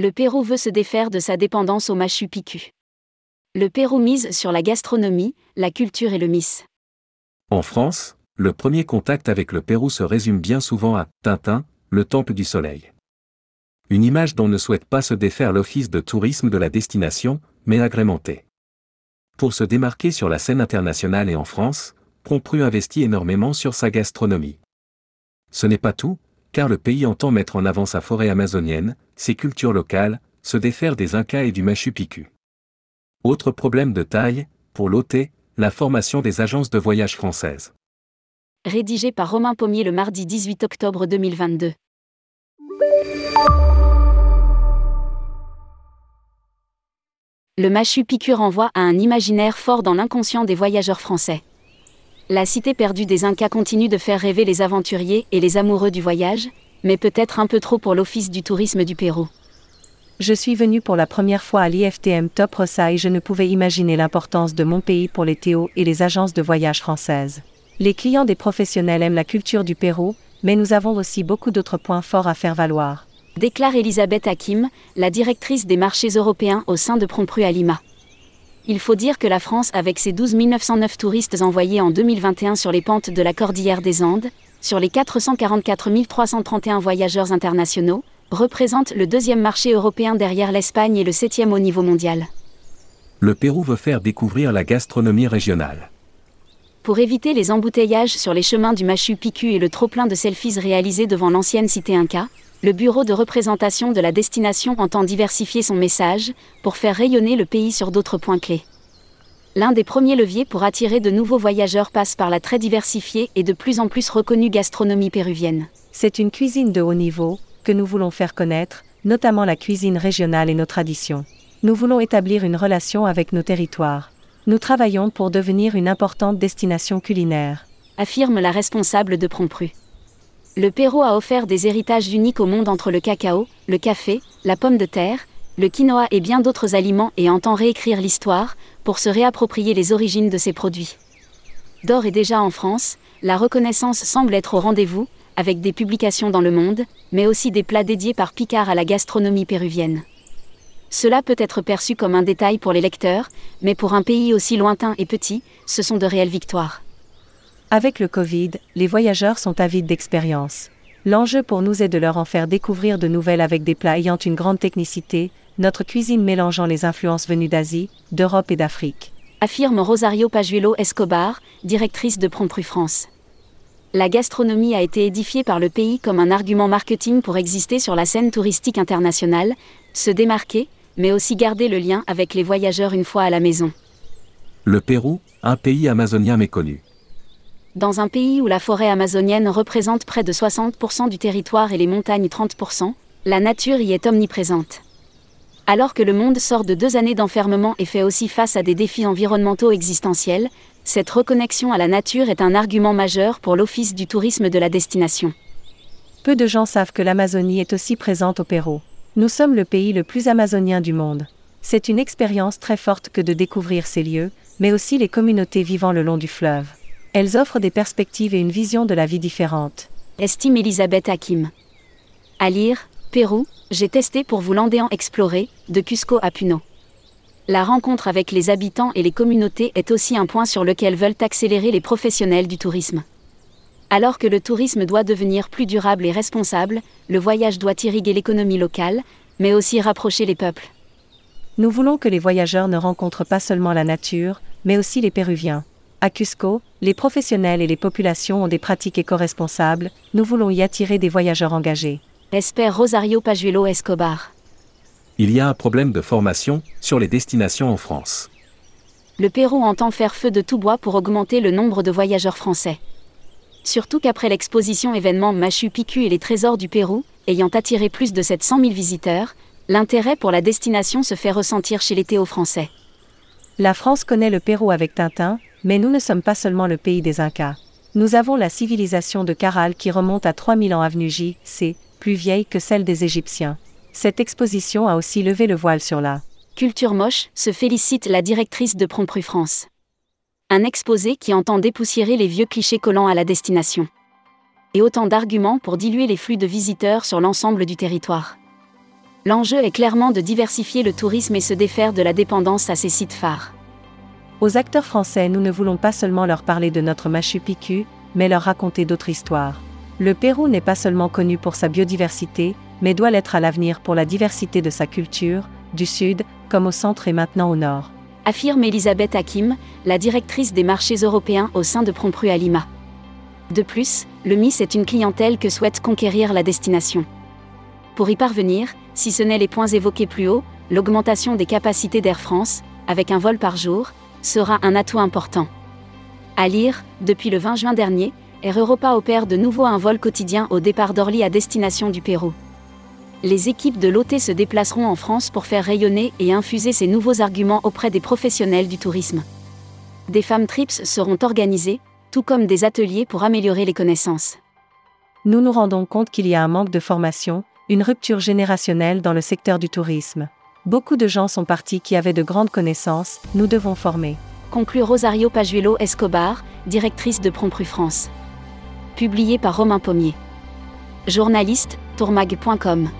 Le Pérou veut se défaire de sa dépendance au Machu Picchu. Le Pérou mise sur la gastronomie, la culture et le miss. En France, le premier contact avec le Pérou se résume bien souvent à Tintin, le temple du soleil. Une image dont ne souhaite pas se défaire l'office de tourisme de la destination, mais agrémentée. Pour se démarquer sur la scène internationale et en France, Compru investit énormément sur sa gastronomie. Ce n'est pas tout, car le pays entend mettre en avant sa forêt amazonienne, ses cultures locales, se défaire des Incas et du Machu Picchu. Autre problème de taille, pour l'OT, la formation des agences de voyage françaises. Rédigé par Romain Pommier le mardi 18 octobre 2022. Le Machu Picchu renvoie à un imaginaire fort dans l'inconscient des voyageurs français. La cité perdue des Incas continue de faire rêver les aventuriers et les amoureux du voyage, mais peut-être un peu trop pour l'Office du tourisme du Pérou. Je suis venu pour la première fois à l'IFTM Top Rossa et je ne pouvais imaginer l'importance de mon pays pour les Théo et les agences de voyage françaises. Les clients des professionnels aiment la culture du Pérou, mais nous avons aussi beaucoup d'autres points forts à faire valoir. Déclare Elisabeth Hakim, la directrice des marchés européens au sein de Prompru à Lima. Il faut dire que la France, avec ses 12 909 touristes envoyés en 2021 sur les pentes de la Cordillère des Andes, sur les 444 331 voyageurs internationaux, représente le deuxième marché européen derrière l'Espagne et le septième au niveau mondial. Le Pérou veut faire découvrir la gastronomie régionale. Pour éviter les embouteillages sur les chemins du Machu Picchu et le trop-plein de selfies réalisés devant l'ancienne cité Inca, le bureau de représentation de la destination entend diversifier son message pour faire rayonner le pays sur d'autres points clés. L'un des premiers leviers pour attirer de nouveaux voyageurs passe par la très diversifiée et de plus en plus reconnue gastronomie péruvienne. C'est une cuisine de haut niveau que nous voulons faire connaître, notamment la cuisine régionale et nos traditions. Nous voulons établir une relation avec nos territoires. Nous travaillons pour devenir une importante destination culinaire. Affirme la responsable de Prompru. Le Pérou a offert des héritages uniques au monde entre le cacao, le café, la pomme de terre, le quinoa et bien d'autres aliments et entend réécrire l'histoire pour se réapproprier les origines de ces produits. D'or est déjà en France, la reconnaissance semble être au rendez-vous, avec des publications dans le monde, mais aussi des plats dédiés par Picard à la gastronomie péruvienne. Cela peut être perçu comme un détail pour les lecteurs, mais pour un pays aussi lointain et petit, ce sont de réelles victoires. Avec le Covid, les voyageurs sont avides d'expérience. L'enjeu pour nous est de leur en faire découvrir de nouvelles avec des plats ayant une grande technicité, notre cuisine mélangeant les influences venues d'Asie, d'Europe et d'Afrique. Affirme Rosario Pajuelo Escobar, directrice de Prompru France. La gastronomie a été édifiée par le pays comme un argument marketing pour exister sur la scène touristique internationale, se démarquer, mais aussi garder le lien avec les voyageurs une fois à la maison. Le Pérou, un pays amazonien méconnu dans un pays où la forêt amazonienne représente près de 60% du territoire et les montagnes 30%, la nature y est omniprésente. Alors que le monde sort de deux années d'enfermement et fait aussi face à des défis environnementaux existentiels, cette reconnexion à la nature est un argument majeur pour l'Office du tourisme de la destination. Peu de gens savent que l'Amazonie est aussi présente au Pérou. Nous sommes le pays le plus amazonien du monde. C'est une expérience très forte que de découvrir ces lieux, mais aussi les communautés vivant le long du fleuve. Elles offrent des perspectives et une vision de la vie différente. Estime Elisabeth Hakim. À lire, Pérou, j'ai testé pour vous l'Andéan explorer, de Cusco à Puno. La rencontre avec les habitants et les communautés est aussi un point sur lequel veulent accélérer les professionnels du tourisme. Alors que le tourisme doit devenir plus durable et responsable, le voyage doit irriguer l'économie locale, mais aussi rapprocher les peuples. Nous voulons que les voyageurs ne rencontrent pas seulement la nature, mais aussi les Péruviens. À Cusco, les professionnels et les populations ont des pratiques éco-responsables, nous voulons y attirer des voyageurs engagés. Espère Rosario Pajuelo Escobar. Il y a un problème de formation sur les destinations en France. Le Pérou entend faire feu de tout bois pour augmenter le nombre de voyageurs français. Surtout qu'après l'exposition événement Machu Picchu et les trésors du Pérou, ayant attiré plus de 700 000 visiteurs, l'intérêt pour la destination se fait ressentir chez les Théo français. La France connaît le Pérou avec Tintin, mais nous ne sommes pas seulement le pays des Incas. Nous avons la civilisation de Caral qui remonte à 3000 ans avenue J, C, plus vieille que celle des Égyptiens. Cette exposition a aussi levé le voile sur la culture moche, se félicite la directrice de Prompru France. Un exposé qui entend dépoussiérer les vieux clichés collants à la destination. Et autant d'arguments pour diluer les flux de visiteurs sur l'ensemble du territoire. L'enjeu est clairement de diversifier le tourisme et se défaire de la dépendance à ces sites phares. Aux acteurs français, nous ne voulons pas seulement leur parler de notre Machu Picchu, mais leur raconter d'autres histoires. Le Pérou n'est pas seulement connu pour sa biodiversité, mais doit l'être à l'avenir pour la diversité de sa culture, du sud, comme au centre et maintenant au nord. Affirme Elisabeth Hakim, la directrice des marchés européens au sein de Prompru à Lima. De plus, le MIS est une clientèle que souhaite conquérir la destination. Pour y parvenir, si ce n'est les points évoqués plus haut, l'augmentation des capacités d'Air France, avec un vol par jour, sera un atout important. À lire, depuis le 20 juin dernier, Air Europa opère de nouveau un vol quotidien au départ d'Orly à destination du Pérou. Les équipes de l'OT se déplaceront en France pour faire rayonner et infuser ces nouveaux arguments auprès des professionnels du tourisme. Des femmes trips seront organisées, tout comme des ateliers pour améliorer les connaissances. Nous nous rendons compte qu'il y a un manque de formation, une rupture générationnelle dans le secteur du tourisme. Beaucoup de gens sont partis qui avaient de grandes connaissances, nous devons former. Conclut Rosario Pajuelo Escobar, directrice de Prompru France. Publié par Romain Pommier. Journaliste, tourmag.com.